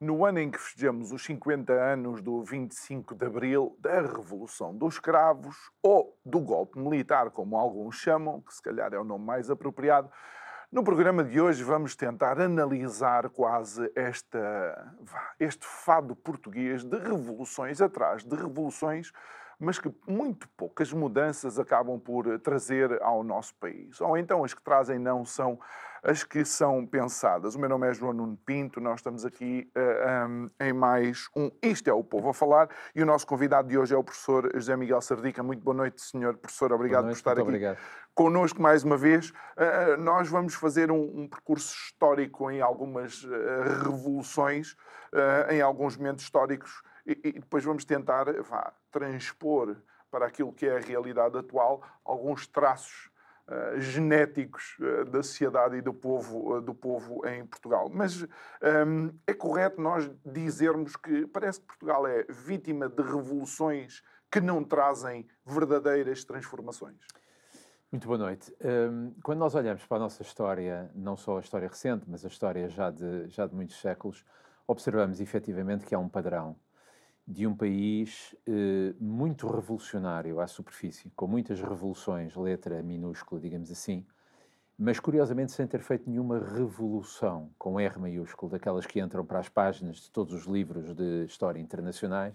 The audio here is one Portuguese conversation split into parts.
No ano em que festejamos os 50 anos do 25 de Abril, da Revolução dos Cravos, ou do golpe militar, como alguns chamam, que se calhar é o nome mais apropriado, no programa de hoje vamos tentar analisar quase esta, este fado português de revoluções atrás de revoluções, mas que muito poucas mudanças acabam por trazer ao nosso país. Ou então as que trazem não são as que são pensadas. O meu nome é João Nuno Pinto, nós estamos aqui uh, eh, um, em mais um Isto é o Povo a Falar e o nosso convidado de hoje é o professor José Miguel Sardica. Muito boa noite, senhor professor, obrigado noite, por estar aqui obrigado. connosco mais uma vez. Uh, nós vamos fazer um, um, percurso histórico em algumas uh, revoluções, em alguns momentos históricos e, e depois vamos tentar vá, transpor para aquilo que é a realidade atual alguns traços Uh, genéticos uh, da sociedade e do povo, uh, do povo em Portugal. Mas um, ehm, é correto nós dizermos que parece que Portugal é vítima de revoluções que não trazem verdadeiras transformações. Muito boa noite. Um, ehm, quando nós olhamos para a nossa história, não só a história recente, mas a história já de, já de muitos séculos, observamos efetivamente que há um padrão de um país eh, muito revolucionário à superfície, com muitas revoluções, letra minúscula, digamos assim, mas curiosamente sem ter feito nenhuma revolução, com R maiúsculo, daquelas que entram para as páginas de todos os livros de história internacionais.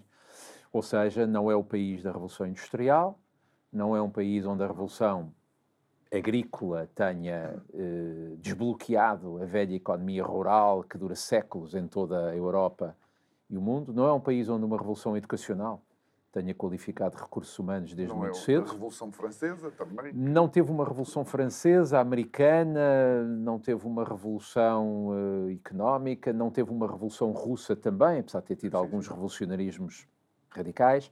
Ou seja, não é o país da Revolução Industrial, não é um país onde a Revolução Agrícola tenha eh, desbloqueado a velha economia rural que dura séculos em toda a Europa e o mundo. Não é um país onde uma revolução educacional tenha qualificado recursos humanos desde não muito é cedo. A Revolução Francesa também. Não teve uma Revolução Francesa, americana, não teve uma Revolução uh, económica, não teve uma Revolução Russa também, apesar de ter tido sim, alguns sim. revolucionarismos radicais.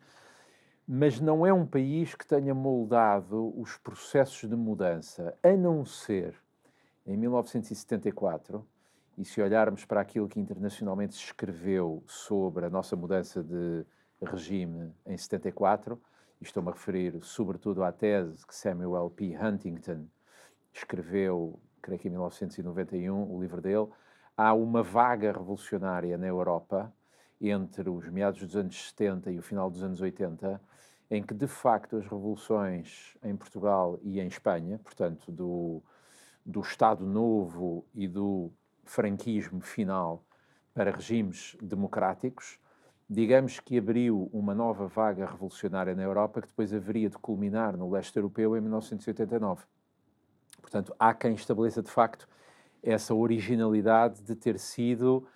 Mas não é um país que tenha moldado os processos de mudança, a não ser em 1974, e se olharmos para aquilo que internacionalmente se escreveu sobre a nossa mudança de regime em 74, e estou-me a referir sobretudo à tese que Samuel P. Huntington escreveu, creio que em 1991, o livro dele, há uma vaga revolucionária na Europa entre os meados dos anos 70 e o final dos anos 80, em que de facto as revoluções em Portugal e em Espanha, portanto do, do Estado Novo e do franquismo final para regimes democráticos, digamos que abriu uma nova vaga revolucionária na Europa que depois haveria de culminar no leste europeu em 1989. Portanto, há quem estabeleça de facto essa originalidade de ter sido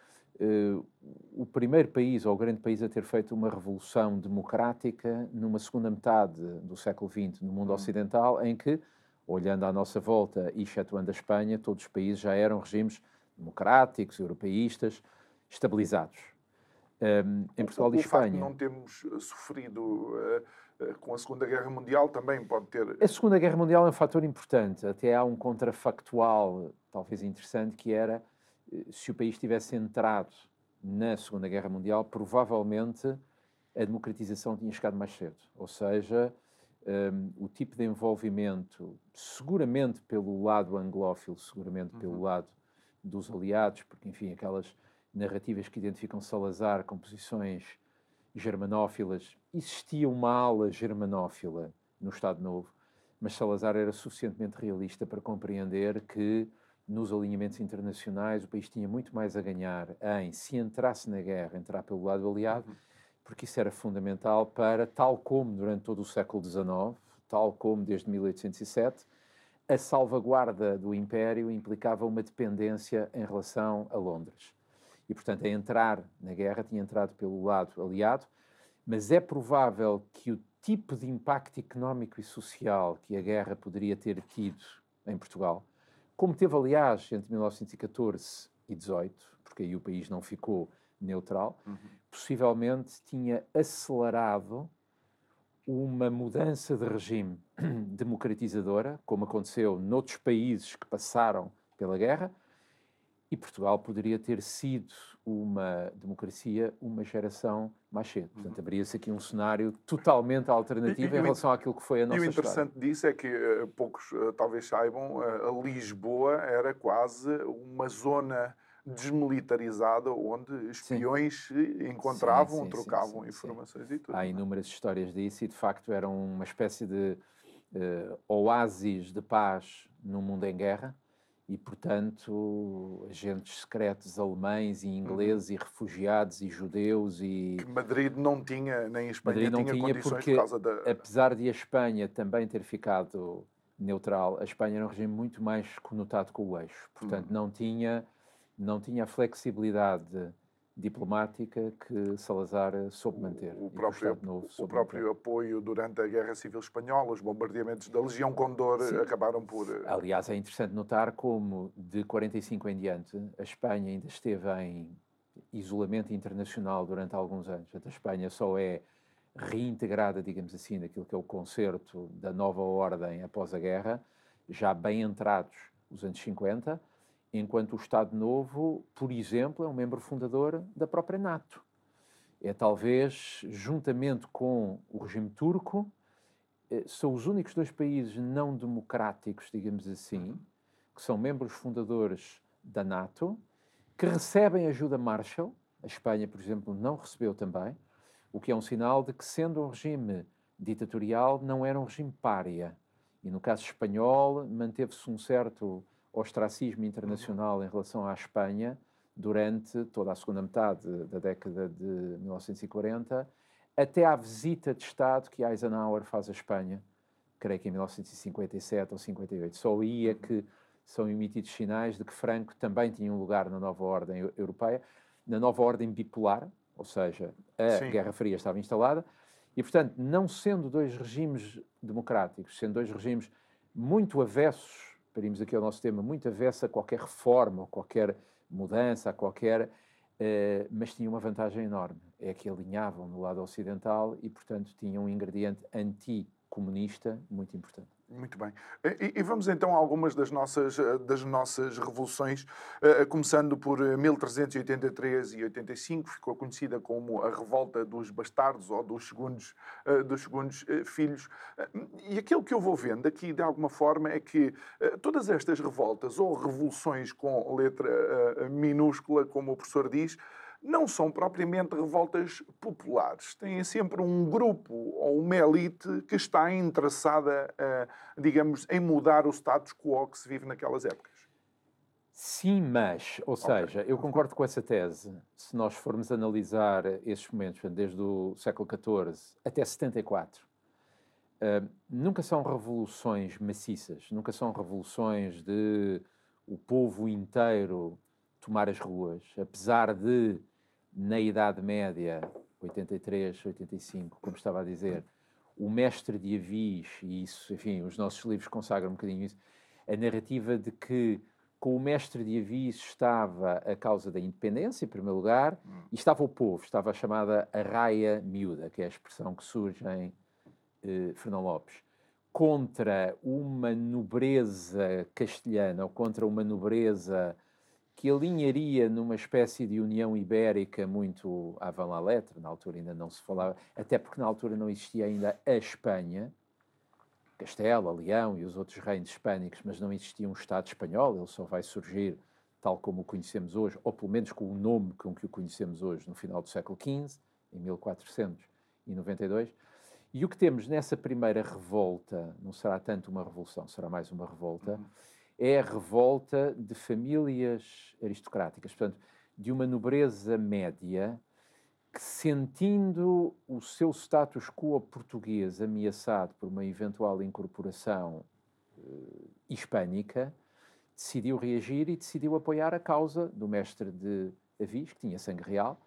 uh, o primeiro país ou o grande país a ter feito uma revolução democrática numa segunda metade do século XX no mundo uhum. ocidental, em que, olhando à nossa volta e excetuando a Espanha, todos os países já eram regimes democráticos, europeístas, estabilizados. Um, em Portugal o, e Espanha. não temos eh, sofrido uh, uh, com a Segunda Guerra Mundial também pode ter. A Segunda Guerra Mundial é um fator importante. Até há um contrafactual, talvez interessante, que era se o país tivesse entrado na Segunda Guerra Mundial, provavelmente a democratização tinha chegado mais cedo. Ou seja, um, o tipo de envolvimento, seguramente pelo lado anglófilo, seguramente uhum. pelo lado dos aliados, porque, enfim, aquelas narrativas que identificam Salazar com posições germanófilas, existia uma ala germanófila no Estado Novo, mas Salazar era suficientemente realista para compreender que nos alinhamentos internacionais o país tinha muito mais a ganhar em, se entrasse na guerra, entrar pelo lado aliado, uhum. porque isso era fundamental para, tal como durante todo o século XIX, tal como desde 1807, a salvaguarda do Império implicava uma dependência em relação a Londres. E, portanto, a entrar na guerra tinha entrado pelo lado aliado, mas é provável que o tipo de impacto económico e social que a guerra poderia ter tido em Portugal, como teve, aliás, entre 1914 XVIII, porque aí o país não ficou neutral, Uhum. possivelmente tinha acelerado uma mudança de regime democratizadora, como aconteceu noutros países que passaram pela guerra, e Portugal poderia ter sido uma democracia uma geração mais cedo. Portanto, Uhum. abria-se aqui um cenário totalmente alternativo E- e em o relação àquilo que foi a E nossa o história. interessante disso é que eh, poucos eh, talvez saibam, eh, a Lisboa era quase uma zona desmilitarizada onde espiões se encontravam, Sim, sim, trocavam sim, sim, sim. informações e tudo. Há inúmeras histórias disso e, de facto, era uma espécie de eh, oásis de paz num mundo em guerra e, portanto, agentes secretos alemães e ingleses e refugiados e judeus e... Que Madrid não tinha, nem Espanha Madrid não tinha, tinha condições porque, por causa da... apesar de a Espanha também ter ficado neutral, a Espanha era um regime muito mais conotado com o eixo. Portanto, Uhum. não tinha não tinha a flexibilidade diplomática que Salazar soube manter. o próprio- O próprio manter. apoio durante a Guerra Civil Espanhola, os bombardeamentos da Legião Condor Sim. acabaram por... eh, Aliás, é interessante notar como de 45 em diante a Espanha ainda esteve em isolamento internacional durante alguns anos. A Espanha só é reintegrada, digamos assim, naquilo que é o concerto da nova ordem após a guerra, já bem entrados os anos 50, enquanto o Estado Novo, por exemplo, é um membro fundador da própria NATO. É talvez, juntamente com o regime turco, eh, são os únicos dois países não democráticos, digamos assim, que são membros fundadores da NATO, que recebem ajuda Marshall. A Espanha, por exemplo, não recebeu também, o que é um sinal de que, sendo um regime ditatorial, não era um regime pária. E no caso espanhol, manteve-se um certo ostracismo internacional em relação à Espanha durante toda a segunda metade da década de 1940, até à visita de Estado que Eisenhower faz à Espanha, creio que em 1957 ou 58. Só aí é que são emitidos sinais de que Franco também tinha um lugar na nova ordem eu- europeia, na nova ordem bipolar, ou seja, a Sim. Guerra Fria estava instalada, e, portanto, não sendo dois regimes democráticos, sendo dois regimes muito avessos, irmos aqui ao nosso tema, muito avessos a qualquer reforma, ou qualquer mudança, a qualquer. eh, mas tinham uma vantagem enorme: é que alinhavam no lado ocidental e, portanto, tinham um ingrediente anticomunista muito importante. Muito bem. E, e vamos então a algumas das nossas, eh, das nossas revoluções, eh, começando por eh, 1383 e 85, ficou conhecida como a Revolta dos Bastardos ou dos Segundos, eh, dos segundos eh, Filhos. Eh, E aquilo que eu vou vendo aqui, de alguma forma, é que eh, todas estas revoltas ou revoluções com letra eh, minúscula, como o professor diz, não são propriamente revoltas populares. Têm sempre um grupo ou uma elite que está interessada, eh, digamos, em mudar o status quo que se vive naquelas épocas. Sim, mas, ou seja, eu concordo com essa tese. Se nós formos analisar esses momentos, desde o século XIV até 74, eh, nunca são revoluções maciças, nunca são revoluções de o povo inteiro tomar as ruas, apesar de, na Idade Média, 83, 85, como estava a dizer, o mestre de Avis, e isso, enfim, os nossos livros consagram um bocadinho isso, a narrativa de que com o mestre de Avis estava a causa da independência, em primeiro lugar, e estava o povo, estava a chamada arraia miúda, que é a expressão que surge em eh, Fernão Lopes, contra uma nobreza castelhana ou contra uma nobreza que alinharia numa espécie de União Ibérica muito avant la lettre, na altura ainda não se falava, até porque na altura não existia ainda a Espanha, Castela, Leão e os outros reinos hispânicos, mas não existia um Estado espanhol, ele só vai surgir tal como o conhecemos hoje, ou pelo menos com o nome com que o conhecemos hoje, no final do século XV, em 1492. E o que temos nessa primeira revolta, não será tanto uma revolução, será mais uma revolta, é a revolta de famílias aristocráticas, portanto, de uma nobreza média que, sentindo o seu status quo português ameaçado por uma eventual incorporação eh, hispânica, decidiu reagir e decidiu apoiar a causa do mestre de Avis, que tinha sangue real,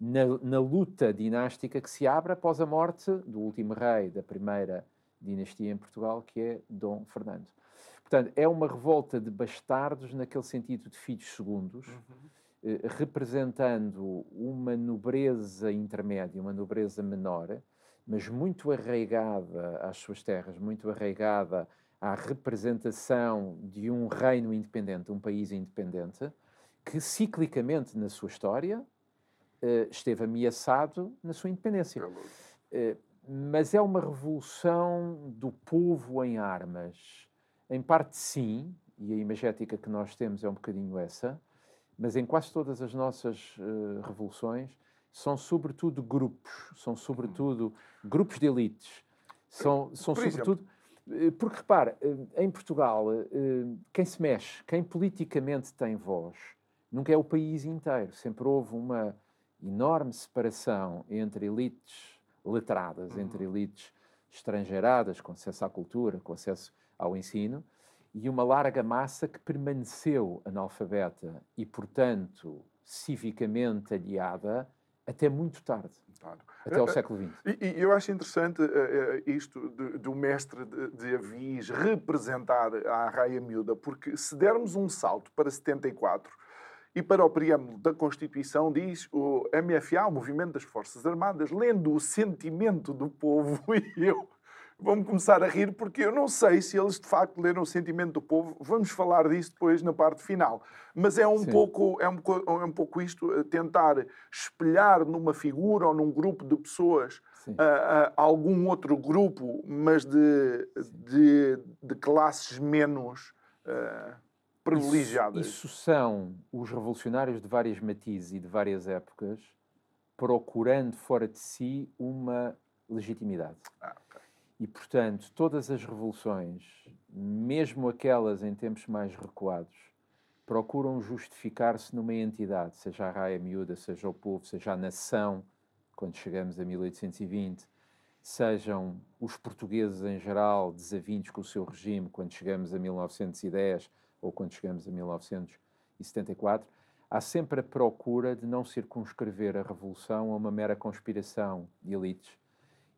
na, na luta dinástica que se abre após a morte do último rei da primeira dinastia em Portugal, que é Dom Fernando. Portanto, é uma revolta de bastardos naquele sentido de filhos segundos, uhum. eh, representando uma nobreza intermédia, uma nobreza menor, mas muito arraigada às suas terras, muito arraigada à representação de um reino independente, um país independente, que ciclicamente na sua história eh, esteve ameaçado na sua independência. É mas é uma revolução do povo em armas. Em parte, sim, e a imagética que nós temos é um bocadinho essa, mas em quase todas as nossas uh, revoluções são sobretudo grupos, são sobretudo grupos de elites, são, são Por sobretudo. Exemplo? Eh, porque repare, em Portugal, quem se mexe, quem politicamente tem voz, nunca é o país inteiro. Sempre houve uma enorme separação entre elites letradas, entre uhum. elites estrangeiradas, com acesso à cultura, com acesso ao ensino, e uma larga massa que permaneceu analfabeta e, portanto, civicamente aliada até muito tarde. Claro. Até ao eh, eh, século XX. E, e, eu acho interessante uh, isto do mestre de, de Avis representar a raia miúda, porque se dermos um salto para 74, e para o preâmbulo da Constituição diz o MFA, o Movimento das Forças Armadas, lendo o sentimento do povo, e eu vamos começar a rir porque eu não sei se eles de facto leram o sentimento do povo. Vamos falar disso depois na parte final. Mas é um, pouco, é um, é um pouco isto, eh, tentar espelhar numa figura ou num grupo de pessoas uh, uh, algum outro grupo, mas de, de, de classes menos. Uh, privilegiadas. Isso, isso são os revolucionários de várias matizes e de várias épocas procurando fora de si uma legitimidade. Ah. E, portanto, todas as revoluções, mesmo aquelas em tempos mais recuados, procuram justificar-se numa entidade, seja a raia miúda, seja o povo, seja a nação, quando chegamos a 1820, sejam os portugueses em geral desavindos com o seu regime, quando chegamos a 1910, ou quando chegamos a 1974, há sempre a procura de não circunscrever a revolução a uma mera conspiração de elites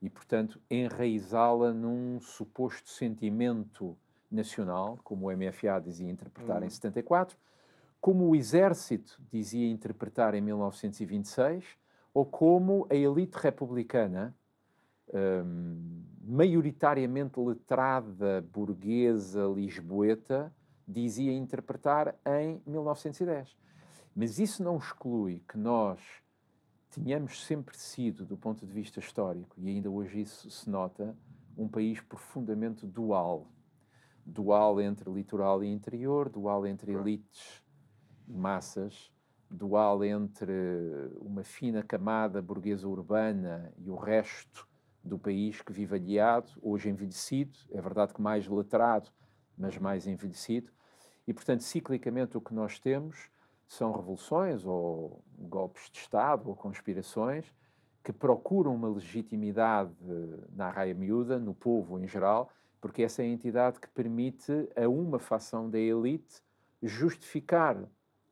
e, portanto, enraizá-la num suposto sentimento nacional, como o MFA dizia interpretar em 74, hum. como o exército dizia interpretar em 1926, ou como a elite republicana, um, maioritariamente letrada, burguesa, lisboeta, dizia interpretar em 1910. Mas isso não exclui que nós tínhamos sempre sido, do ponto de vista histórico, e ainda hoje isso se nota, um país profundamente dual. Dual entre litoral e interior, dual entre elites e massas, dual entre uma fina camada burguesa urbana e o resto do país que vive aliado, hoje envelhecido, é verdade que mais letrado, mas mais envelhecido. E, portanto, ciclicamente o que nós temos são revoluções ou golpes de Estado ou conspirações que procuram uma legitimidade na raia miúda, no povo em geral, porque essa é a entidade que permite a uma facção da elite justificar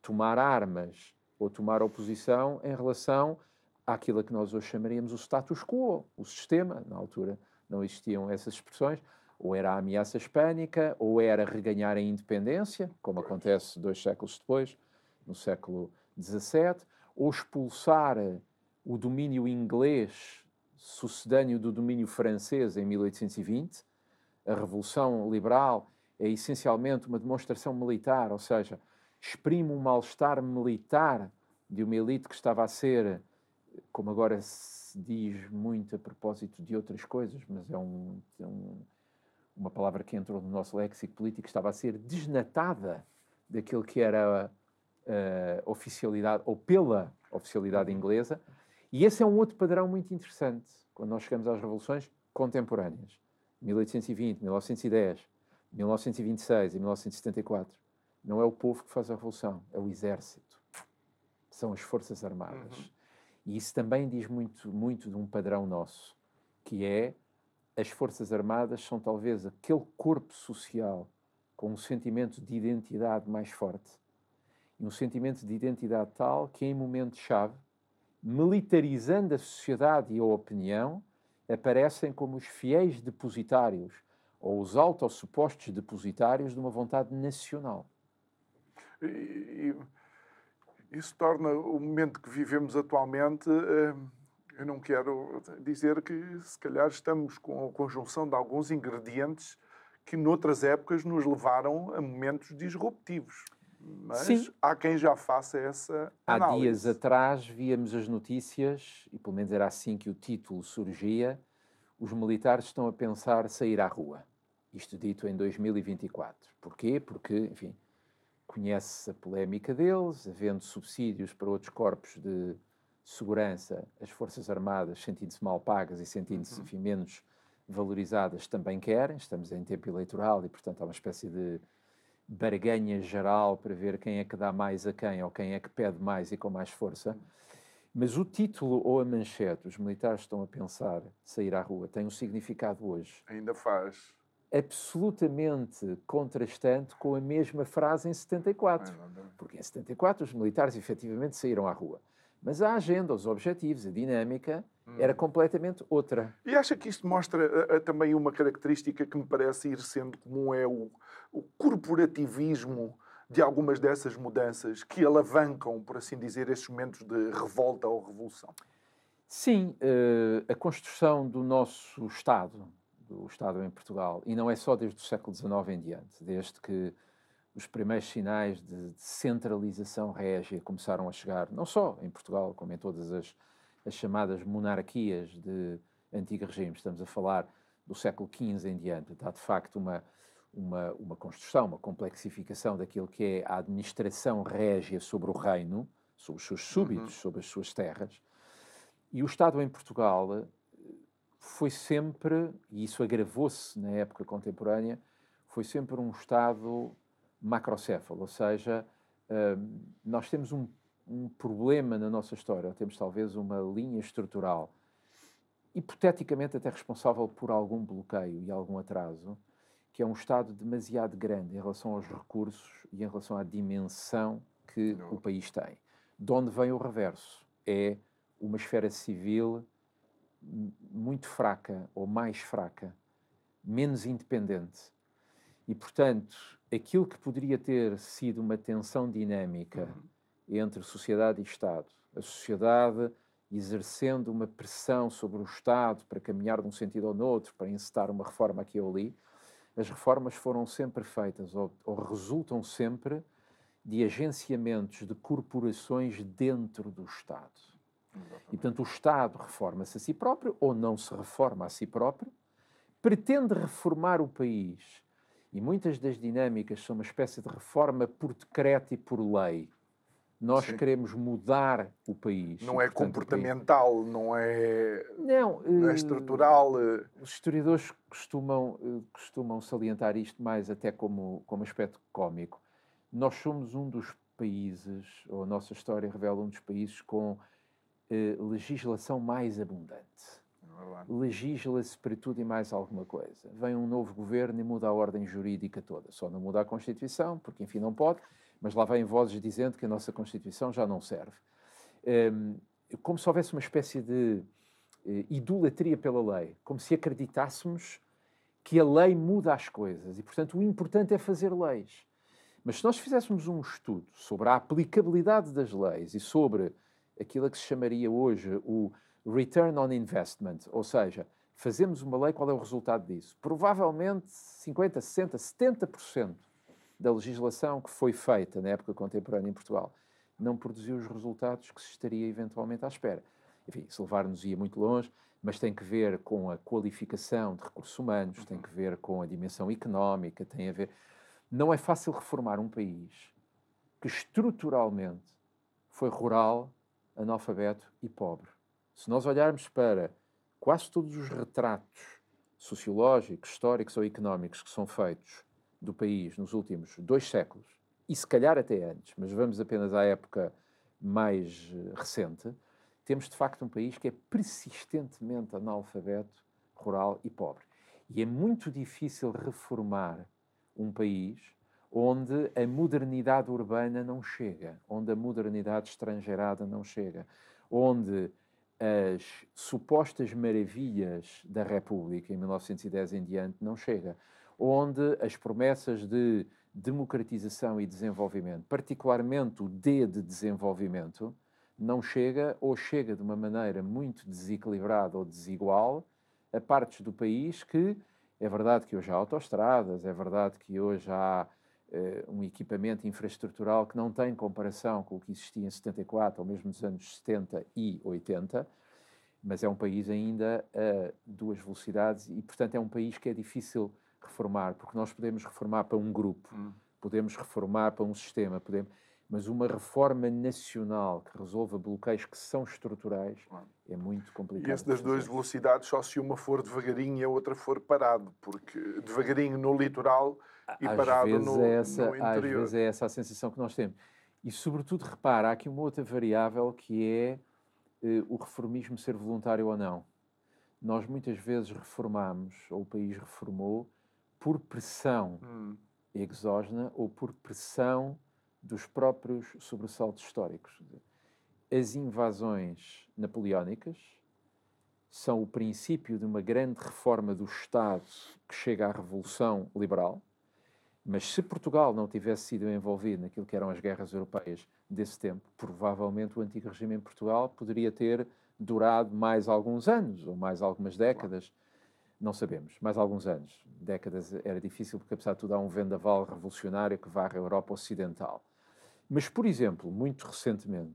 tomar armas ou tomar oposição em relação àquilo que nós hoje chamaríamos o status quo, o sistema. Na altura não existiam essas expressões, ou era a ameaça hispânica, ou era reganhar a independência, como acontece dois séculos depois, no século XVII, ou expulsar o domínio inglês sucedâneo do domínio francês em 1820. A Revolução Liberal é essencialmente uma demonstração militar, ou seja, exprime um mal-estar militar de uma elite que estava a ser, como agora se diz muito a propósito de outras coisas, mas é um, é um uma palavra que entrou no nosso léxico político, estava a ser desnatada daquilo que era a oficialidade, ou pela oficialidade uhum. inglesa. E esse é um outro padrão muito interessante quando nós chegamos às revoluções contemporâneas. 1820, 1910, 1926 e 1974. Não é o povo que faz a revolução, é o exército. São as forças armadas. Uhum. E isso também diz muito, muito de um padrão nosso, que é as Forças Armadas são talvez aquele corpo social com um sentimento de identidade mais forte. E um sentimento de identidade tal que, em momentos-chave, militarizando a sociedade e a opinião, aparecem como os fiéis depositários ou os autossupostos depositários de uma vontade nacional. E, isso torna o momento que vivemos atualmente. Eh, eu não quero dizer que, se calhar, estamos com a conjunção de alguns ingredientes que, noutras épocas, nos levaram a momentos disruptivos. Mas Sim. há quem já faça essa análise. Há dias atrás víamos as notícias, e pelo menos era assim que o título surgia, os militares estão a pensar sair à rua. Isto dito em 2024. Porquê? Porque, enfim, conhece a polémica deles, havendo subsídios para outros corpos de segurança, as Forças Armadas, sentindo-se mal pagas e sentindo-se uhum. menos valorizadas, também querem. Estamos em tempo eleitoral e, portanto, há uma espécie de barganha geral para ver quem é que dá mais a quem ou quem é que pede mais e com mais força. Mas o título ou a manchete, os militares estão a pensar sair à rua, tem um significado hoje. Ainda faz absolutamente contrastante com a mesma frase em 74. Porque em 74 os militares efetivamente saíram à rua. Mas a agenda, os objetivos, a dinâmica hum. era completamente outra. E acha que isto mostra uh, uh, também uma característica que me parece ir sendo comum, é o, o corporativismo de algumas dessas mudanças que alavancam, por assim dizer, esses momentos de revolta ou revolução? Sim, uh, a construção do nosso Estado, do Estado em Portugal, e não é só desde o século XIX em diante, desde que os primeiros sinais de centralização régia começaram a chegar, não só em Portugal, como em todas as, as chamadas monarquias de antigo regime. Estamos a falar do século XV em diante. Há, de facto, uma, uma, uma construção, uma complexificação daquilo que é a administração régia sobre o reino, sobre os seus súbitos, uhum. sobre as suas terras. E o Estado em Portugal foi sempre, e isso agravou-se na época contemporânea, foi sempre um Estado macrocéfalo, ou seja, hum, nós temos um, um problema na nossa história, temos talvez uma linha estrutural, hipoteticamente até responsável por algum bloqueio e algum atraso, que é um Estado demasiado grande em relação aos recursos e em relação à dimensão que Não. o país tem. De onde vem o reverso? É uma esfera civil muito fraca ou mais fraca, menos independente. E, portanto, aquilo que poderia ter sido uma tensão dinâmica uhum. entre sociedade e Estado, a sociedade exercendo uma pressão sobre o Estado para caminhar de um sentido ou no outro, para incitar uma reforma aqui ou ali, as reformas foram sempre feitas ou, ou resultam sempre de agenciamentos de corporações dentro do Estado. Exatamente. E, portanto, o Estado reforma-se a si próprio ou não se reforma a si próprio, pretende reformar o país. E muitas das dinâmicas são uma espécie de reforma por decreto e por lei. Nós Sim. queremos mudar o país. Não é portanto, comportamental, não é, não, não é eh, estrutural. Eh. Os historiadores costumam, eh, costumam salientar isto mais até como, como aspecto cômico. Nós somos um dos países, ou a nossa história revela um dos países com eh, legislação mais abundante. É Legisla-se para tudo e mais alguma coisa. Vem um novo governo e muda a ordem jurídica toda. Só não muda a Constituição, porque enfim não pode, mas lá vêm vozes dizendo que a nossa Constituição já não serve. Um, como se houvesse uma espécie de uh, idolatria pela lei, como se acreditássemos que a lei muda as coisas e, portanto, o importante é fazer leis. Mas se nós fizéssemos um estudo sobre a aplicabilidade das leis e sobre aquilo que se chamaria hoje o return on investment, ou seja, fazemos uma lei, qual é o resultado disso? Provavelmente 50, 60, 70% da legislação que foi feita na época contemporânea em Portugal não produziu os resultados que se estaria eventualmente à espera. Enfim, isso levar-nos ia muito longe, mas tem que ver com a qualificação de recursos humanos, tem que ver com a dimensão económica, tem a ver. Não é fácil reformar um país que estruturalmente foi rural, analfabeto e pobre. Se nós olharmos para quase todos os retratos sociológicos, históricos ou económicos que são feitos do país nos últimos dois séculos, e se calhar até antes, mas vamos apenas à época mais eh, recente, temos de facto um país que é persistentemente analfabeto, rural e pobre. E é muito difícil reformar um país onde a modernidade urbana não chega, onde a modernidade estrangeirada não chega, onde as supostas maravilhas da República em 1910 em diante não chega, onde as promessas de democratização e desenvolvimento, particularmente o D de desenvolvimento, não chega ou chega de uma maneira muito desequilibrada ou desigual a partes do país que é verdade que hoje há autoestradas, é verdade que hoje há uh, um equipamento infraestrutural que não tem comparação com o que existia em 74 ou mesmo nos anos 70 e 80, mas é um país ainda a duas velocidades e, portanto, é um país que é difícil reformar, porque nós podemos reformar para um grupo, hum. podemos reformar para um sistema, podemos, mas uma reforma nacional que resolva bloqueios que são estruturais é muito complicado. E esse das duas velocidades, só se uma for devagarinho e a outra for parado, porque devagarinho no litoral e às parado vezes no, é essa, no interior. Às vezes é essa a sensação que nós temos. E, sobretudo, repara, há aqui uma outra variável que é eh, o reformismo ser voluntário ou não. Nós muitas vezes reformamos, ou o país reformou, por pressão hum. exógena ou por pressão dos próprios sobressaltos históricos. As invasões napoleónicas são o princípio de uma grande reforma do Estado que chega à Revolução Liberal, mas se Portugal não tivesse sido envolvido naquilo que eram as guerras europeias desse tempo, provavelmente o antigo regime em Portugal poderia ter durado mais alguns anos ou mais algumas décadas não sabemos, mais alguns anos. Décadas era difícil, porque apesar de tudo há um vendaval revolucionário que varre a Europa Ocidental. Mas, por exemplo, muito recentemente,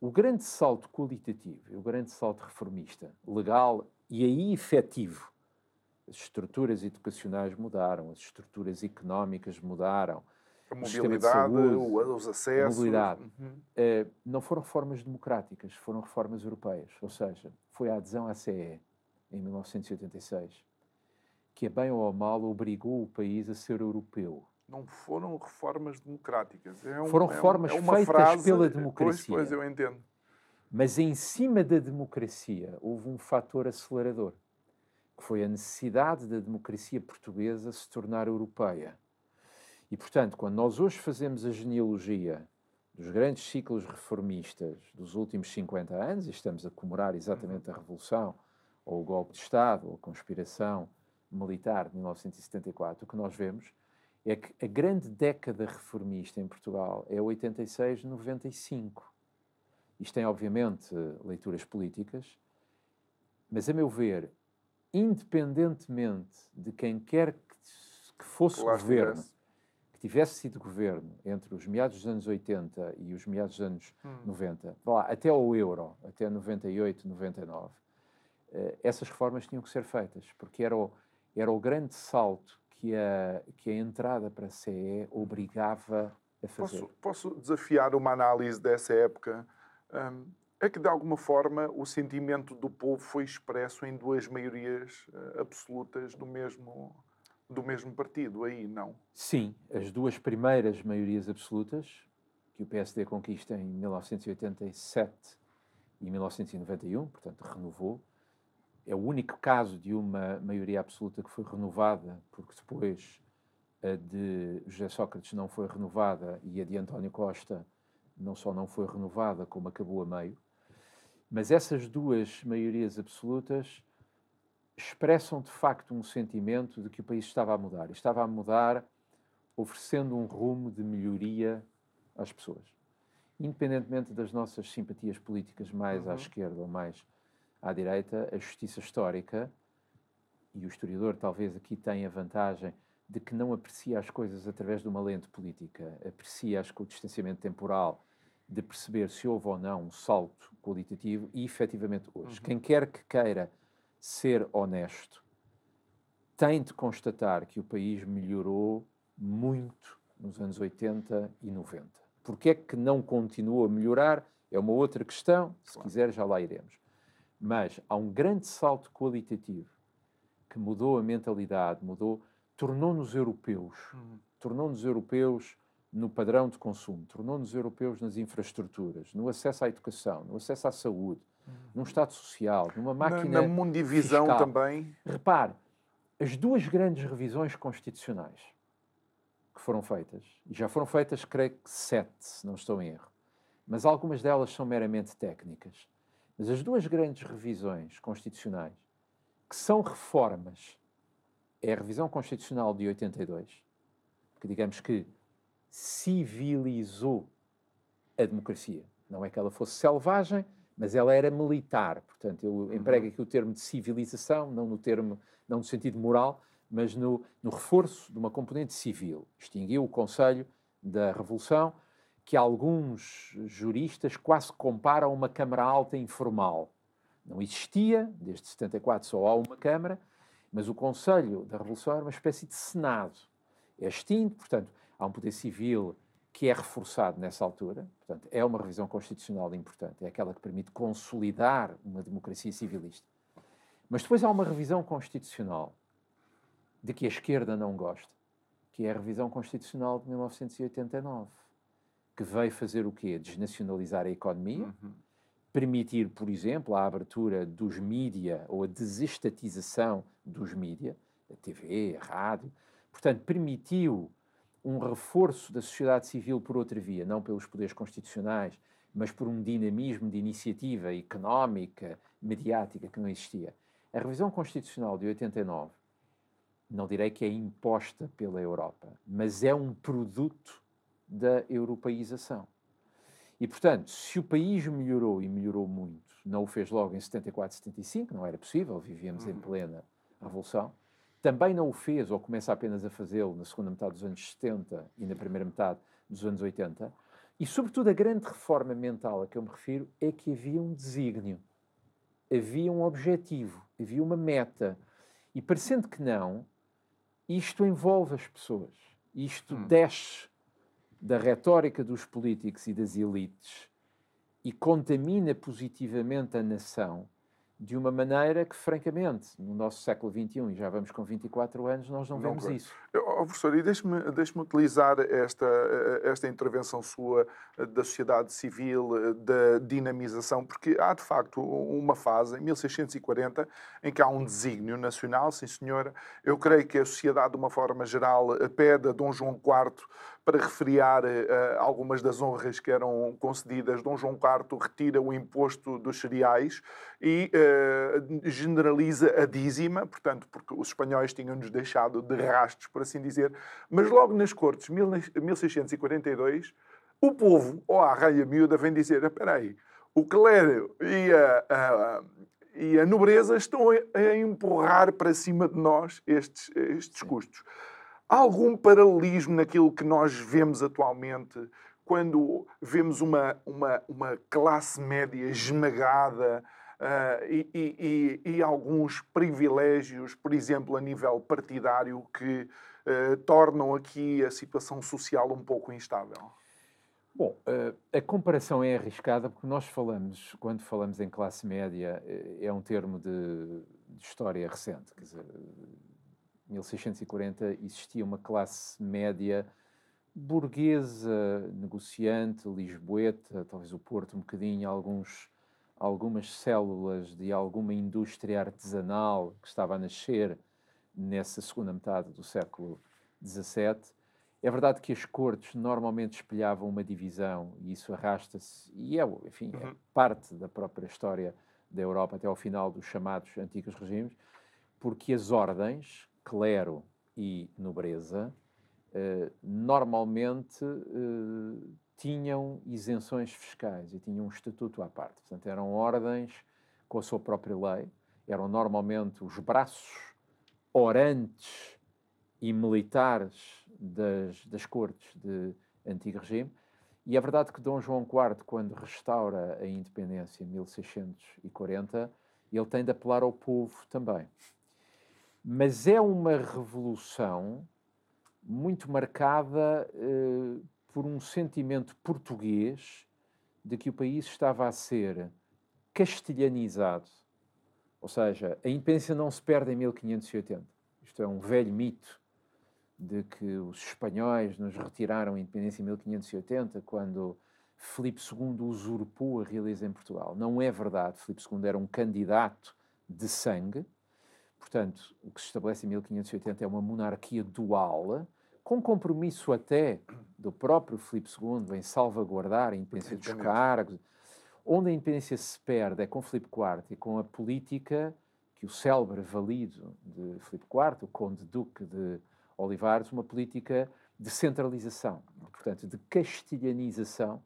o grande salto qualitativo, o grande salto reformista, legal e aí efetivo, as estruturas educacionais mudaram, as estruturas económicas mudaram, a mobilidade, saúde, os acessos. Mobilidade. Uhum. Uh, não foram reformas democráticas, foram reformas europeias. Ou seja, foi a adesão à CE em 1986, que, a bem ou a mal, obrigou o país a ser europeu. Não foram reformas democráticas. É um, foram reformas é um, é feitas frase, pela democracia. Pois, pois, eu entendo. Mas em cima da democracia houve um fator acelerador, que foi a necessidade da democracia portuguesa se tornar europeia. E, portanto, quando nós hoje fazemos a genealogia dos grandes ciclos reformistas dos últimos 50 anos, e estamos a comemorar exatamente a Revolução, ou o golpe de Estado, ou a conspiração militar de 1974, o que nós vemos é que a grande década reformista em Portugal é 86-95. Isto tem, obviamente, leituras políticas, mas, a meu ver, independentemente de quem quer que fosse o governo, que tivesse sido governo entre os meados dos anos 80 e os meados dos anos hum. 90, lá, até ao euro, até 98, 99, eh, essas reformas tinham que ser feitas, porque era o, era o grande salto que a, que a entrada para a CE obrigava a fazer. Posso, posso desafiar uma análise dessa época? É que, de alguma forma, o sentimento do povo foi expresso em duas maiorias uh, absolutas do mesmo, do mesmo partido, aí não? Sim, as duas primeiras maiorias absolutas, que o PSD conquista em 1987 e 1991, portanto renovou, é o único caso de uma maioria absoluta que foi renovada, porque depois a de José Sócrates não foi renovada e a de António Costa não só não foi renovada, como acabou a meio. Mas essas duas maiorias absolutas expressam de facto um sentimento de que o país estava a mudar. E estava a mudar oferecendo um rumo de melhoria às pessoas. Independentemente das nossas simpatias políticas mais uhum. à esquerda ou mais à direita, a justiça histórica, e o historiador talvez aqui tenha a vantagem de que não aprecia as coisas através de uma lente política, aprecia-as com o distanciamento temporal, de perceber se houve ou não um salto qualitativo, e efetivamente hoje. Uhum. Quem quer que queira ser honesto tem de constatar que o país melhorou muito nos anos 80 e 90. Porquê é que não continuou a melhorar? É uma outra questão, se claro. quiser já lá iremos. Mas há um grande salto qualitativo que mudou a mentalidade, mudou, tornou-nos europeus, uhum. tornou-nos europeus no padrão de consumo, tornou-nos europeus nas infraestruturas, no acesso à educação, no acesso à saúde, uhum. num Estado social, numa máquina. Na, na mundivisão fiscal. também. Repare, as duas grandes revisões constitucionais que foram feitas, e já foram feitas, creio que sete, se não estou em erro, mas algumas delas são meramente técnicas Mas as duas grandes revisões constitucionais, que são reformas, é a revisão constitucional de 82, que digamos que civilizou a democracia. Não é que ela fosse selvagem, mas ela era militar. Portanto, eu uhum. emprego aqui o termo de civilização, não no termo, não no sentido moral, mas no, no reforço de uma componente civil. Extinguiu o Conselho da Revolução, que alguns juristas quase comparam a uma Câmara Alta informal. Não existia, desde 74 só há uma Câmara, mas o Conselho da Revolução era uma espécie de Senado. É extinto, portanto, há um poder civil que é reforçado nessa altura. Portanto, é uma revisão constitucional importante, é aquela que permite consolidar uma democracia civilista. Mas depois há uma revisão constitucional de que a esquerda não gosta, que é a revisão constitucional de 1989, que veio fazer o quê? Desnacionalizar a economia, uhum. permitir, por exemplo, a abertura dos mídia ou a desestatização dos mídia, a TV, a rádio. Portanto, permitiu um reforço da sociedade civil por outra via, não pelos poderes constitucionais, mas por um dinamismo de iniciativa económica, mediática que não existia. A revisão constitucional de 89, não direi que é imposta pela Europa, mas é um produto da europeização. E, portanto, se o país melhorou e melhorou muito, não o fez logo em 74, 75, não era possível, vivíamos em uhum. plena revolução, também não o fez, ou começa apenas a fazê-lo na segunda metade dos anos 70 e na primeira metade dos anos 80. E, sobretudo, a grande reforma mental a que eu me refiro é que havia um desígnio, havia um objetivo, havia uma meta. E, parecendo que não, isto envolve as pessoas, isto hum. desce da retórica dos políticos e das elites e contamina positivamente a nação de uma maneira que, francamente, no nosso século XXI, e já vamos com 24 anos, nós não, não vemos isso. Oh, professor, e deixe-me deixe utilizar esta, esta intervenção sua da sociedade civil, da dinamização, porque há, de facto, uma fase, em 1640, em que há um desígnio nacional, sim senhora. Eu creio que a sociedade, de uma forma geral, pede a Dom João IV para refriar uh, algumas das honras que eram concedidas, Dom João IV retira o imposto dos cereais e uh, generaliza a dízima, portanto, porque os espanhóis tinham-nos deixado de rastos, por assim dizer. Mas logo nas Cortes, 1642, o povo, ou a raia miúda, vem dizer: espera aí, o clero e a, a, e a nobreza estão a empurrar para cima de nós estes, estes custos. Há algum paralelismo naquilo que nós vemos atualmente, quando vemos uma, uma, uma classe média esmagada uh, e, e, e, alguns privilégios, por exemplo, a nível partidário, que uh, tornam aqui a situação social um pouco instável? Bom, uh, a comparação é arriscada porque nós falamos, quando falamos em classe média, é um termo de, de história recente. Quer dizer, 1640 existia uma classe média burguesa, negociante, lisboeta, talvez o Porto um bocadinho, alguns, algumas células de alguma indústria artesanal que estava a nascer nessa segunda metade do século XVII. É verdade que as cortes normalmente espelhavam uma divisão, e isso arrasta-se, e é, enfim, é uhum. parte da própria história da Europa até ao final dos chamados antigos regimes, porque as ordens, clero e nobreza, eh, normalmente eh, tinham isenções fiscais e tinham um estatuto à parte. Portanto, eram ordens com a sua própria lei, eram normalmente os braços orantes e militares das, das cortes de antigo regime. E é verdade que Dom João IV, quando restaura a independência em 1640, ele tem de apelar ao povo também. Mas é uma revolução muito marcada eh, por um sentimento português de que o país estava a ser castelhanizado. Ou seja, a independência não se perde em 1580. Isto é um velho mito de que os espanhóis nos retiraram a independência em 1580, quando Filipe II usurpou a realeza em Portugal. Não é verdade. Filipe II era um candidato de sangue, Portanto, o que se estabelece em 1580 é uma monarquia dual, com compromisso até do próprio Filipe II em salvaguardar a independência dos cargos. Onde a independência se perde é com Filipe IV e com a política que o célebre valido de Filipe IV, o conde duque de Olivares, uma política de centralização, portanto, de castilhanização,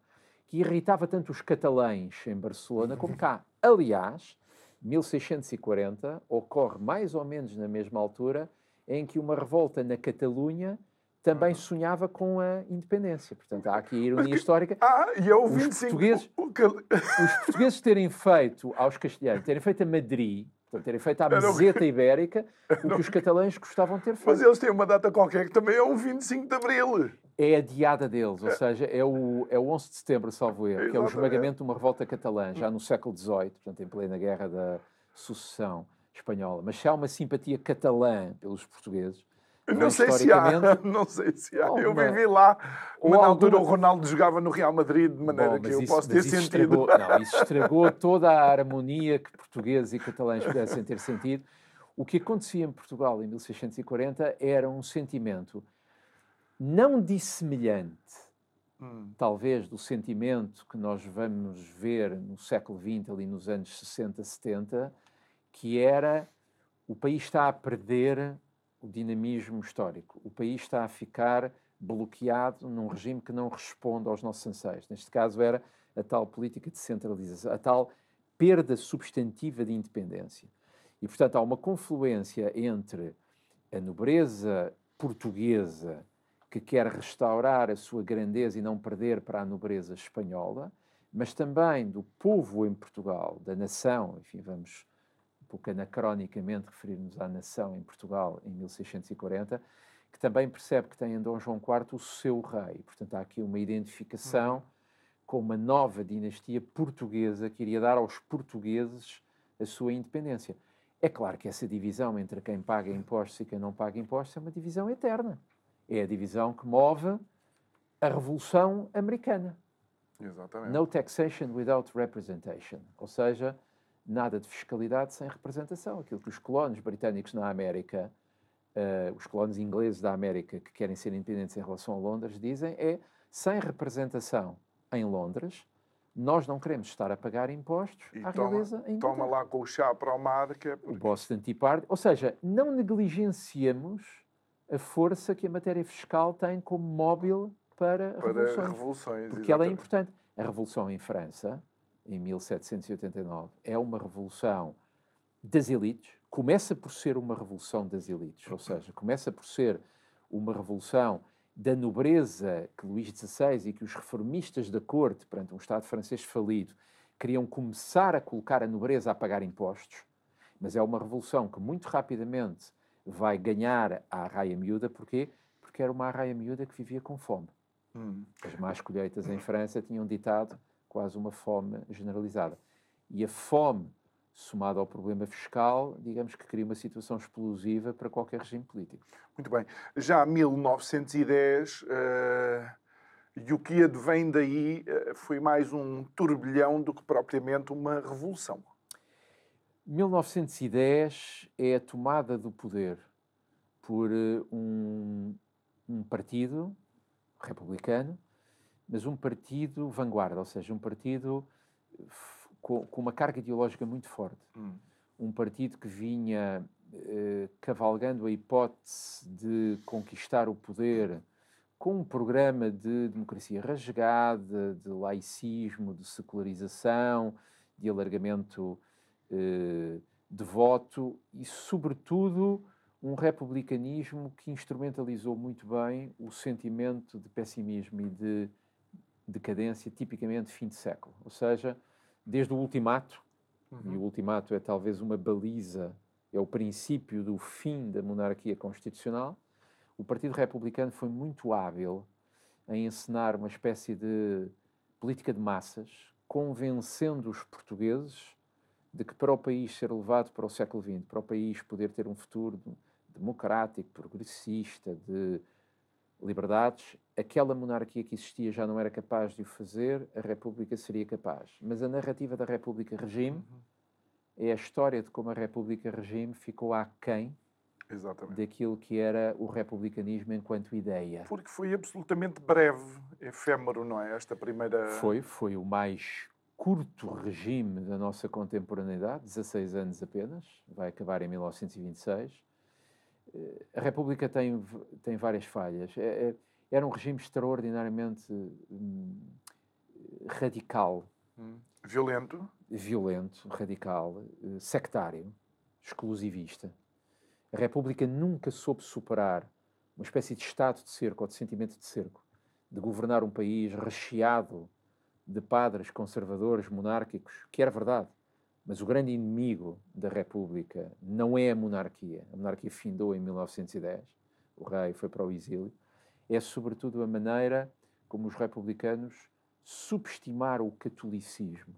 que irritava tanto os catalães em Barcelona como cá. Aliás, 1640 ocorre mais ou menos na mesma altura em que uma revolta na Catalunha também uhum. sonhava com a independência. Portanto, há aqui a ironia que... histórica. Ah, e eu os portugueses, os portugueses terem feito aos castelhanos, terem feito a Madrid, portanto, terem feito a meseta ibérica, o que os catalães gostavam de ter feito. Mas eles têm uma data qualquer que também é o 25 de Abril. É a diada deles, ou seja, é o, é o 11 de setembro, salvo erro, que é o esmagamento de uma revolta catalã, já no século XVIII, portanto, em plena guerra da sucessão espanhola. Mas se há uma simpatia catalã pelos portugueses, não sei se há, não sei se há. Eu vivi lá, mas na altura o Ronaldo jogava no Real Madrid, de maneira Bom, que eu isso, posso ter sentido. Estragou, não, isso estragou toda a harmonia que portugueses e catalães pudessem ter sentido. O que acontecia em Portugal em 1640 era um sentimento não dissemelhante, hum. talvez, do sentimento que nós vamos ver no século XX, ali nos anos 60, 70, que era o país está a perder o dinamismo histórico. O país está a ficar bloqueado num regime que não responde aos nossos anseios. Neste caso era a tal política de centralização, a tal perda substantiva de independência. E, portanto, há uma confluência entre a nobreza portuguesa, que quer restaurar a sua grandeza e não perder para a nobreza espanhola, mas também do povo em Portugal, da nação, enfim, vamos um pouco anacronicamente referir-nos à nação em Portugal em 1640, que também percebe que tem em Dom João IV o seu rei. Portanto, há aqui uma identificação uhum. com uma nova dinastia portuguesa que iria dar aos portugueses a sua independência. É claro que essa divisão entre quem paga impostos e quem não paga impostos é uma divisão eterna. É a divisão que move a Revolução Americana. Exatamente. No taxation without representation. Ou seja, nada de fiscalidade sem representação. Aquilo que os colonos britânicos na América, uh, os colonos ingleses da América que querem ser independentes em relação a Londres, dizem é sem representação em Londres, nós não queremos estar a pagar impostos e à toma, realeza em Toma lá com o chá para o mar, que é... Porque... O Boston Tea Party. Ou seja, não negligenciamos a força que a matéria fiscal tem como móvel para, para revoluções. revoluções porque exatamente. ela é importante. A revolução em França em 1789, é uma revolução das elites, começa por ser uma revolução das elites, ou seja, começa por ser uma revolução da nobreza que Luís XVI e que os reformistas da corte, perante um Estado francês falido, queriam começar a colocar a nobreza a pagar impostos, mas é uma revolução que muito rapidamente vai ganhar a arraia miúda, porquê? Porque era uma arraia miúda que vivia com fome. Hum. As más colheitas em França tinham ditado quase uma fome generalizada. E a fome, somada ao problema fiscal, digamos que cria uma situação explosiva para qualquer regime político. Muito bem. Já 1910, uh, eh, e o que advém daí uh, foi mais um turbilhão do que propriamente uma revolução. 1910 é a tomada do poder por uh, um, um partido republicano mas um partido vanguarda, ou seja, um partido com, com uma carga ideológica muito forte. Hum. Um partido que vinha eh, cavalgando a hipótese de conquistar o poder com um programa de democracia rasgada, de laicismo, de secularização, de alargamento eh, de voto e, sobretudo, um republicanismo que instrumentalizou muito bem o sentimento de pessimismo e de decadência tipicamente fim de século, ou seja, desde o ultimato, uhum. e o ultimato é talvez uma baliza, é o princípio do fim da monarquia constitucional, o Partido Republicano foi muito hábil em encenar uma espécie de política de massas, convencendo os portugueses de que para o país ser levado para o século XX, para o país poder ter um futuro democrático, progressista, de liberdades, aquela monarquia que existia já não era capaz de o fazer, a República seria capaz. Mas a narrativa da República-regime uhum. é a história de como a República-regime ficou aquém Exatamente. daquilo que era o republicanismo enquanto ideia. Porque foi absolutamente breve, efêmero, não é? Esta primeira. Foi, foi o mais curto regime da nossa contemporaneidade, 16 anos apenas, vai acabar em 1926. Eh, a República tem, tem várias falhas. É, é, era um regime extraordinariamente hum, radical. Hum. Violento? Violento, radical, eh, sectário, exclusivista. A República nunca soube superar uma espécie de estado de cerco ou de sentimento de cerco, de governar um país recheado de padres conservadores, monárquicos, que era verdade. Mas o grande inimigo da República não é a monarquia. A monarquia findou em 1910, o rei foi para o exílio. É sobretudo a maneira como os republicanos subestimaram o catolicismo.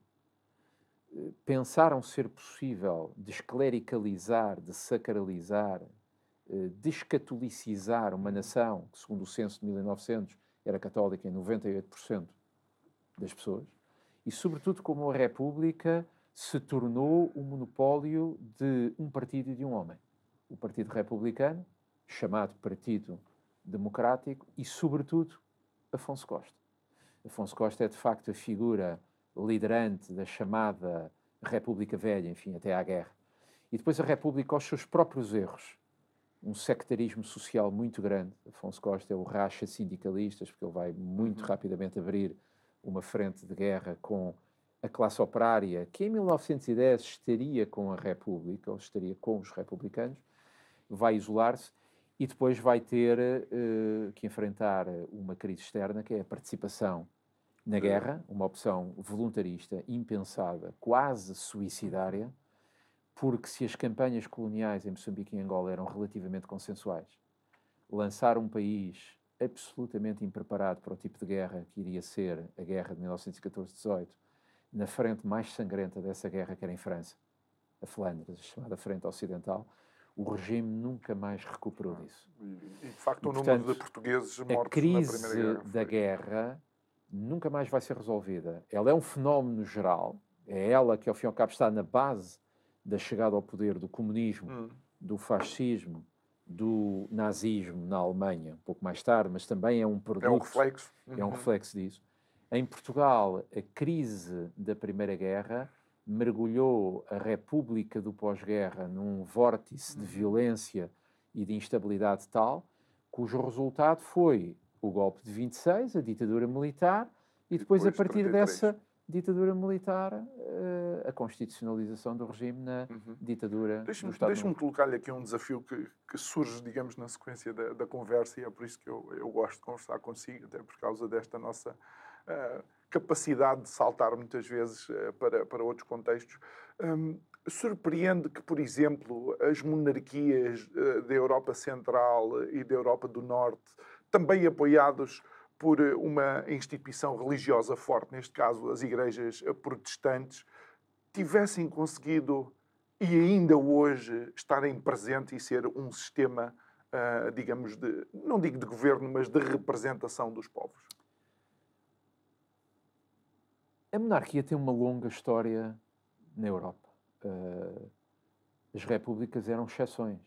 Pensaram ser possível desclericalizar, desacralizar, eh, descatolicizar uma nação que, segundo o censo de 1900, era católica em 98% das pessoas, e sobretudo como a República se tornou o monopólio de um partido e de um homem. O Partido Republicano, chamado Partido Democrático, e sobretudo Afonso Costa. Afonso Costa é de facto a figura liderante da chamada República Velha, enfim, até à guerra. E depois a República aos seus próprios erros. Um sectarismo social muito grande. Afonso Costa é o racha sindicalistas, porque ele vai muito uhum. rapidamente abrir uma frente de guerra com a classe operária, que em 1910 estaria com a República, ou estaria com os republicanos, vai isolar-se e depois vai ter uh, que enfrentar uma crise externa, que é a participação na guerra, uma opção voluntarista, impensada, quase suicidária, porque se as campanhas coloniais em Moçambique e Angola eram relativamente consensuais, lançar um país absolutamente impreparado para o tipo de guerra que iria ser a guerra de 1914-18, na frente mais sangrenta dessa guerra, que era em França, a Flandres, a chamada Frente Ocidental, o regime nunca mais recuperou disso. E, de facto, e, o portanto, número de portugueses mortos a crise na Primeira Guerra da guerra nunca mais vai ser resolvida. Ela é um fenómeno geral, é ela que, ao fim e ao cabo, está na base da chegada ao poder do comunismo, hum. do fascismo, do nazismo na Alemanha, um pouco mais tarde, mas também é um produto. É um reflexo. Uhum. É um reflexo disso. Em Portugal, a crise da Primeira Guerra mergulhou a República do pós-guerra num vórtice de uhum. violência e de instabilidade tal, cujo resultado foi o golpe de 26, a ditadura militar, e depois, depois a partir 33. dessa ditadura militar, uh, a constitucionalização do regime na uhum. ditadura deixa-me, Deixa-me colocar-lhe aqui um desafio que, que, surge, digamos, na sequência da, da, conversa, e é por isso que eu, eu gosto de conversar consigo, até por causa desta nossa uh, capacidade de saltar muitas vezes uh, para, para outros contextos. Um, surpreende que, por exemplo, as monarquias da Europa Central e da Europa do Norte, também apoiados por uma instituição religiosa forte, neste caso as igrejas protestantes, tivessem conseguido e ainda hoje estarem presentes e ser um sistema, uh, digamos, de, não digo de governo, mas de representação dos povos? A monarquia tem uma longa história na Europa. Uh, as repúblicas eram exceções.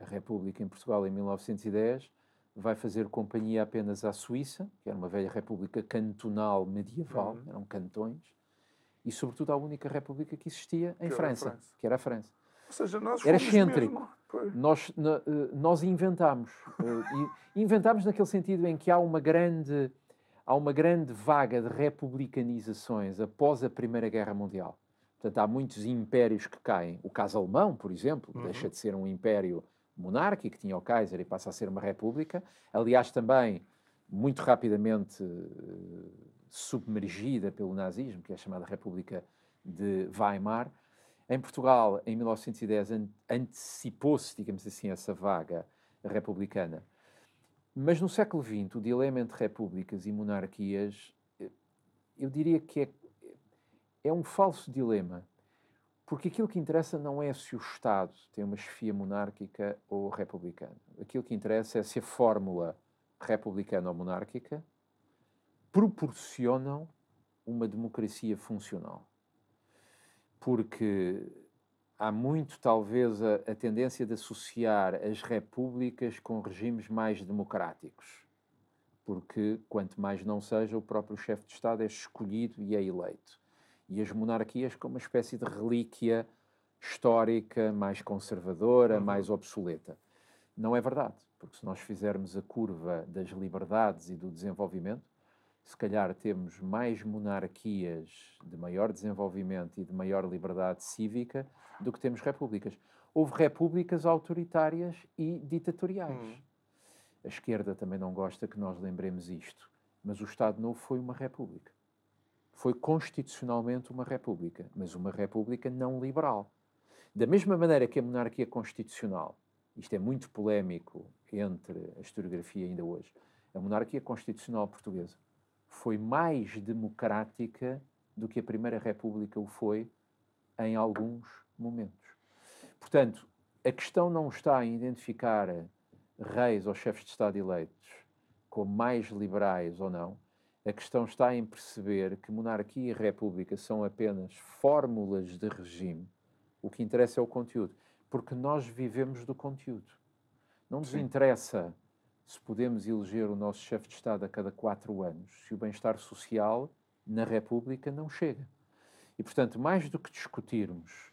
A República em Portugal, em 1910, vai fazer companhia apenas à Suíça, que era uma velha república cantonal medieval, uhum. eram cantões, e sobretudo à única república que existia em que França, França, que era a França. Ou seja, nós era excêntrico. Nós, eh, nós inventámos. Eh, inventámos naquele sentido em que há uma grande há uma grande vaga de republicanizações após a Primeira Guerra Mundial. Portanto, há muitos impérios que caem. O caso alemão, por exemplo, uhum. deixa de ser um império monárquica, que tinha o Kaiser e passa a ser uma república. Aliás, também muito rapidamente uh, submergida pelo nazismo, que é a chamada República de Weimar. Em Portugal, em 1910, an antecipou-se, digamos assim, essa vaga republicana. Mas no século XX, o dilema entre repúblicas e monarquias, eh, eu diria que é, é um falso dilema porque aquilo que interessa não é se o Estado tem uma chefia monárquica ou republicana. Aquilo que interessa é se a fórmula republicana ou monárquica proporcionam uma democracia funcional. Porque há muito, talvez, a, a, tendência de associar as repúblicas com regimes mais democráticos. Porque, quanto mais não seja, o próprio chefe de Estado é escolhido e é eleito. e as monarquias como uma espécie de relíquia histórica, mais conservadora, uhum. mais obsoleta. Não é verdade, porque se nós fizermos a curva das liberdades e do desenvolvimento, se calhar temos mais monarquias de maior desenvolvimento e de maior liberdade cívica do que temos repúblicas. Houve repúblicas autoritárias e ditatoriais. Uhum. A esquerda também não gosta que nós lembremos isto, mas o Estado Novo foi uma república. Foi constitucionalmente uma república, mas uma república não liberal. Da mesma maneira que a monarquia constitucional, isto é muito polémico entre a historiografia ainda hoje, a monarquia constitucional portuguesa foi mais democrática do que a Primeira República o foi em alguns momentos. Portanto, a questão não está em identificar reis ou chefes de Estado eleitos como mais liberais ou não, a questão está em perceber que monarquia e república são apenas fórmulas de regime. O que interessa é o conteúdo, porque nós vivemos do conteúdo. Não nos Sim. interessa se podemos eleger o nosso chefe de Estado a cada quatro anos, se o bem-estar social na República não chega. E, portanto, mais do que discutirmos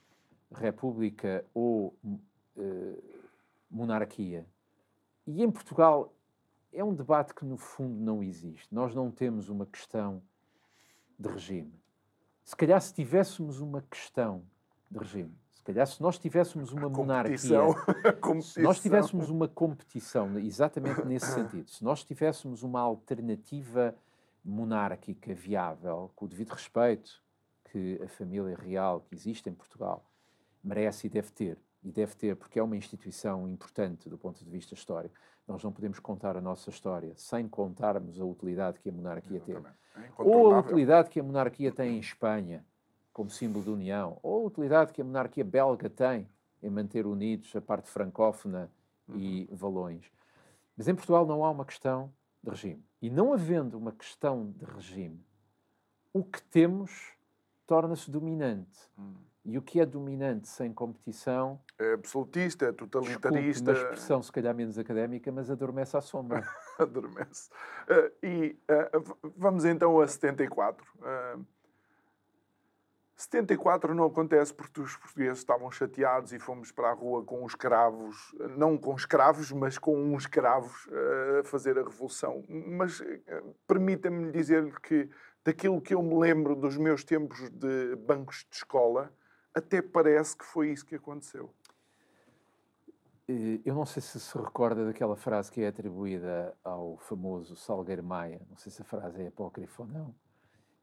República ou uh, monarquia, e em Portugal é um debate que, no fundo, não existe. Nós não temos uma questão de regime. Se calhar, se tivéssemos uma questão de regime, se calhar, se nós tivéssemos uma monarquia, se nós tivéssemos uma competição, exatamente nesse sentido, se nós tivéssemos uma alternativa monárquica viável, com o devido respeito que a família real que existe em Portugal merece e deve ter, e deve ter porque é uma instituição importante do ponto de vista histórico, nós não podemos contar a nossa história sem contarmos a utilidade que a monarquia tem. É ou a utilidade que a monarquia tem em Espanha, como símbolo de união, ou a utilidade que a monarquia belga tem em manter unidos a parte francófona uhum. e valões. Mas em Portugal não há uma questão de regime. E não havendo uma questão de regime, o que temos torna-se dominante. Uhum. E o que é dominante sem competição. É absolutista, é totalitarista. Uma expressão se calhar menos académica, mas adormece à sombra. adormece. Uh, e uh, vamos então a 74. Uh, 74 não acontece porque os portugueses estavam chateados e fomos para a rua com os escravos, não com escravos, mas com uns escravos a fazer a revolução. Mas eh, permita-me dizer que, daquilo que eu me lembro dos meus tempos de bancos de escola, até parece que foi isso que aconteceu. Eh, eu não sei se se recorda daquela frase que é atribuída ao famoso Salgueiro Maia, não sei se a frase é apócrifa ou não,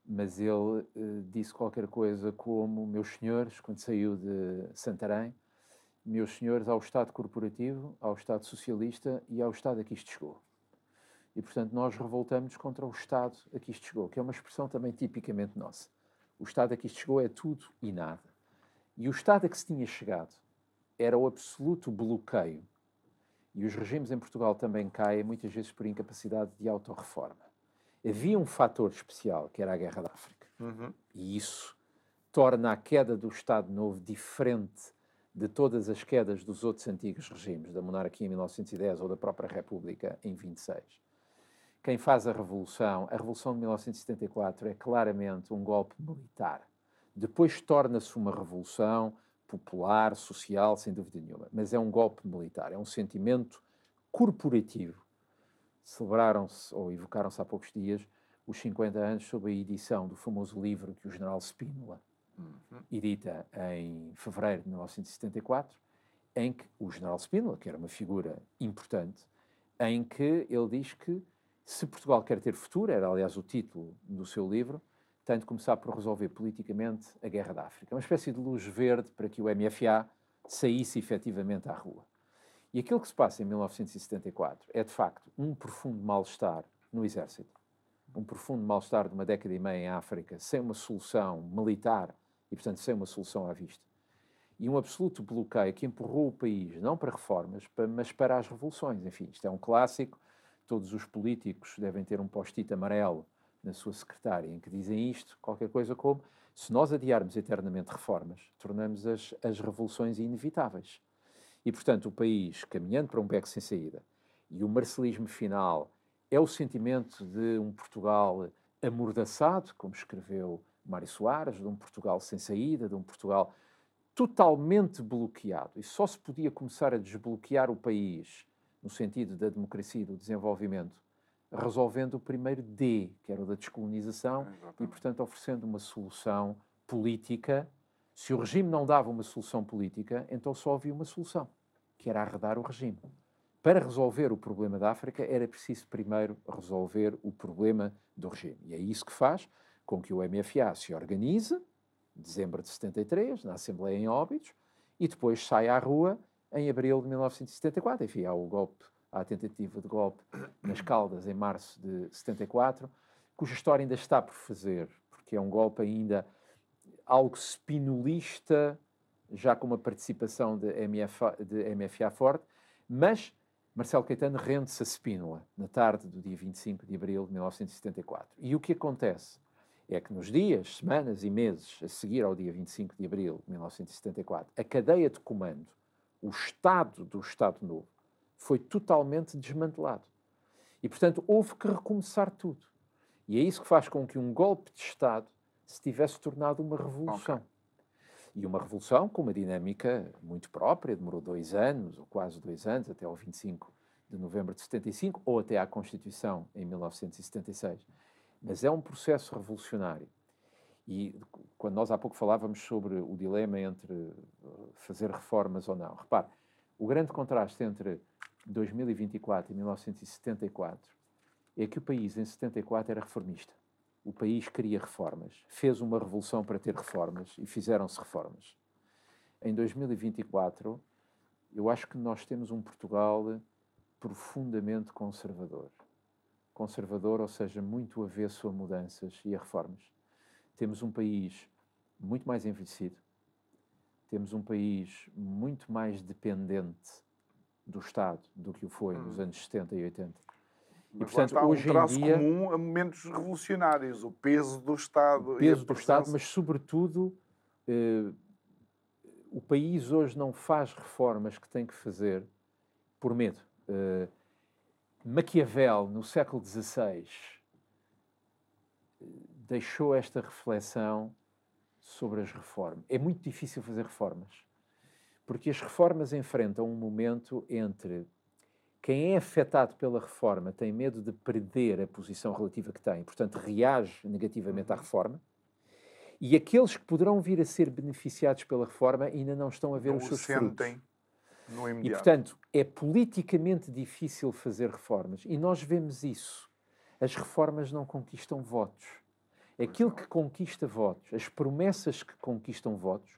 mas ele uh, disse qualquer coisa como: Meus senhores, quando saiu de Santarém, meus senhores, ao Estado corporativo, ao Estado socialista e ao Estado a que isto chegou. E, portanto, nós revoltamos contra o Estado a que isto chegou, que é uma expressão também tipicamente nossa. O Estado a que isto chegou é tudo e nada. E o Estado a que se tinha chegado era o absoluto bloqueio. E os regimes em Portugal também caem, muitas vezes por incapacidade de autorreforma havia um fator especial, que era a Guerra da África. Uhum. E isso torna a queda do Estado Novo diferente de todas as quedas dos outros antigos regimes, da monarquia em 1910 ou da própria República em 26. Quem faz a Revolução, a Revolução de 1974 é claramente um golpe militar. Depois torna-se uma revolução popular, social, sem dúvida nenhuma, mas é um golpe militar, é um sentimento corporativo celebraram-se ou evocaram-se há poucos dias os 50 anos sob a edição do famoso livro que o general Spínola uhum. edita em fevereiro de 1974, em que o general Spínola, que era uma figura importante, em que ele diz que se Portugal quer ter futuro, era aliás o título do seu livro, tem de começar por resolver politicamente a Guerra da África. Uma espécie de luz verde para que o MFA saísse efetivamente à rua. E aquilo que se passa em 1974 é, de facto, um profundo mal-estar no exército, um profundo mal-estar de uma década e meia em África, sem uma solução militar e, portanto, sem uma solução à vista. E um absoluto bloqueio que empurrou o país, não para reformas, mas para as revoluções. Enfim, isto é um clássico. Todos os políticos devem ter um post-it amarelo na sua secretária em que dizem isto, qualquer coisa como: se nós adiarmos eternamente reformas, tornamos as, as revoluções inevitáveis. E, portanto, o país caminhando para um beco sem saída e o marcelismo final é o sentimento de um Portugal amordaçado, como escreveu Mário Soares, de um Portugal sem saída, de um Portugal totalmente bloqueado. E só se podia começar a desbloquear o país, no sentido da democracia e do desenvolvimento, resolvendo o primeiro D, que era o da descolonização, Exatamente. e, portanto, oferecendo uma solução política. Se o regime não dava uma solução política, então só havia uma solução, que era arredar o regime. Para resolver o problema da África, era preciso primeiro resolver o problema do regime. E é isso que faz com que o MFA se organize, em dezembro de 73, na Assembleia em Óbidos, e depois sai à rua em abril de 1974. Enfim, há o golpe, há a tentativa de golpe nas Caldas em março de 74, cuja história ainda está por fazer, porque é um golpe ainda algo spinolista, já com uma participação de MFA, de MFA forte, mas Marcelo Caetano rende-se a Spínola na tarde do dia 25 de abril de 1974. E o que acontece? é que nos dias, semanas e meses a seguir ao dia 25 de abril de 1974, a cadeia de comando, o Estado do Estado Novo, foi totalmente desmantelado. E, portanto, houve que recomeçar tudo. E é isso que faz com que um golpe de Estado se tivesse tornado uma revolução. Okay. E uma revolução com uma dinâmica muito própria, demorou dois anos, ou quase dois anos, até ao 25 de novembro de 75, ou até à Constituição em 1976 mas é um processo revolucionário. E quando nós há pouco falávamos sobre o dilema entre eh, fazer reformas ou não, repare, o grande contraste entre 2024 e 1974 é que o país em 74 era reformista. O país queria reformas, fez uma revolução para ter reformas e fizeram-se reformas. Em 2024, eu acho que nós temos um Portugal profundamente conservador conservador, ou seja, muito avesso a mudanças e a reformas. Temos um país muito mais envelhecido, temos um país muito mais dependente do Estado do que o foi hum. nos anos 70 e 80. Mas e, portanto, está hoje um traço em dia, comum a momentos revolucionários, o peso do Estado. O peso do Estado, mas, sobretudo, eh, o país hoje não faz reformas que tem que fazer por medo. Eh, Maquiavel, no século XVI, deixou esta reflexão sobre as reformas. É muito difícil fazer reformas, porque as reformas enfrentam um momento entre quem é afetado pela reforma tem medo de perder a posição relativa que tem, portanto reage negativamente à uhum. reforma, e aqueles que poderão vir a ser beneficiados pela reforma ainda não estão a ver não os seus sentem. frutos. E, portanto, é politicamente difícil fazer reformas. E nós vemos isso. As reformas não conquistam votos. Aquilo que conquista votos, as promessas que conquistam votos,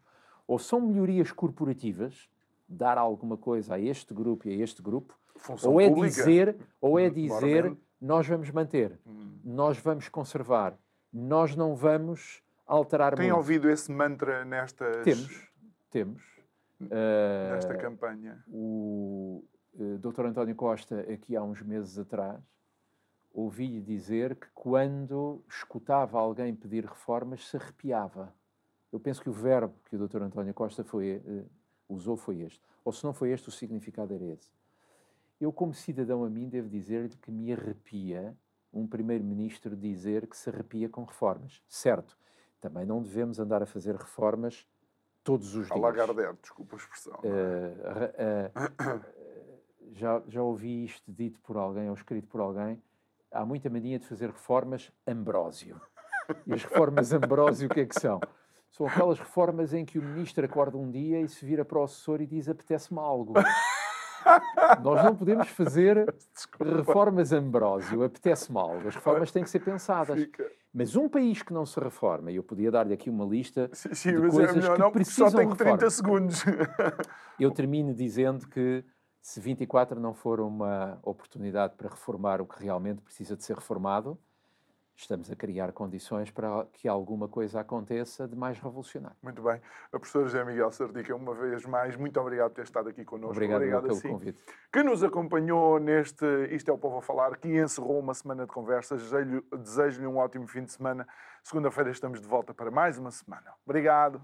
ou são melhorias corporativas, dar alguma coisa a este grupo e a este grupo, Função ou é pública. dizer, ou é dizer, nós vamos manter, hum. nós vamos conservar, nós não vamos alterar Tem muito. ouvido esse mantra nestas... Temos, temos nesta uh, campanha? O uh, Dr. António Costa, aqui há uns meses atrás, ouvi-lhe dizer que quando escutava alguém pedir reformas, se arrepiava. Eu penso que o verbo que o Dr. António Costa foi, uh, usou foi este. Ou se não foi este, o significado era esse. Eu, como cidadão a mim, devo dizer-lhe que me arrepia um primeiro-ministro dizer que se arrepia com reformas. Certo, também não devemos andar a fazer reformas todos os dias. A Lagardère, desculpa a expressão. Uh, uh, uh, já, já ouvi isto dito por alguém ou escrito por alguém. Há muita mania de fazer reformas Ambrósio. E as reformas Ambrósio o que é que são? São aquelas reformas em que o ministro acorda um dia e se vira para o assessor e diz apetece-me algo. Nós não podemos fazer Desculpa. reformas Ambrósio, apetece-me algo. As reformas têm que ser pensadas. Fica. Mas um país que não se reforma, e eu podia dar-lhe aqui uma lista sim, sim, de é coisas é melhor, que não, precisam só tenho 30 reforma. segundos. eu termino dizendo que se 24 não for uma oportunidade para reformar o que realmente precisa de ser reformado, estamos a criar condições para que alguma coisa aconteça de mais revolucionário. Muito bem. A professora José Miguel Sardica, uma vez mais, muito obrigado por ter estado aqui connosco. Obrigado, obrigado pelo assim. convite. Que nos acompanhou neste Isto é o Povo a Falar, que encerrou uma semana de conversas. Desejo-lhe um ótimo fim de semana. Segunda-feira estamos de volta para mais uma semana. Obrigado.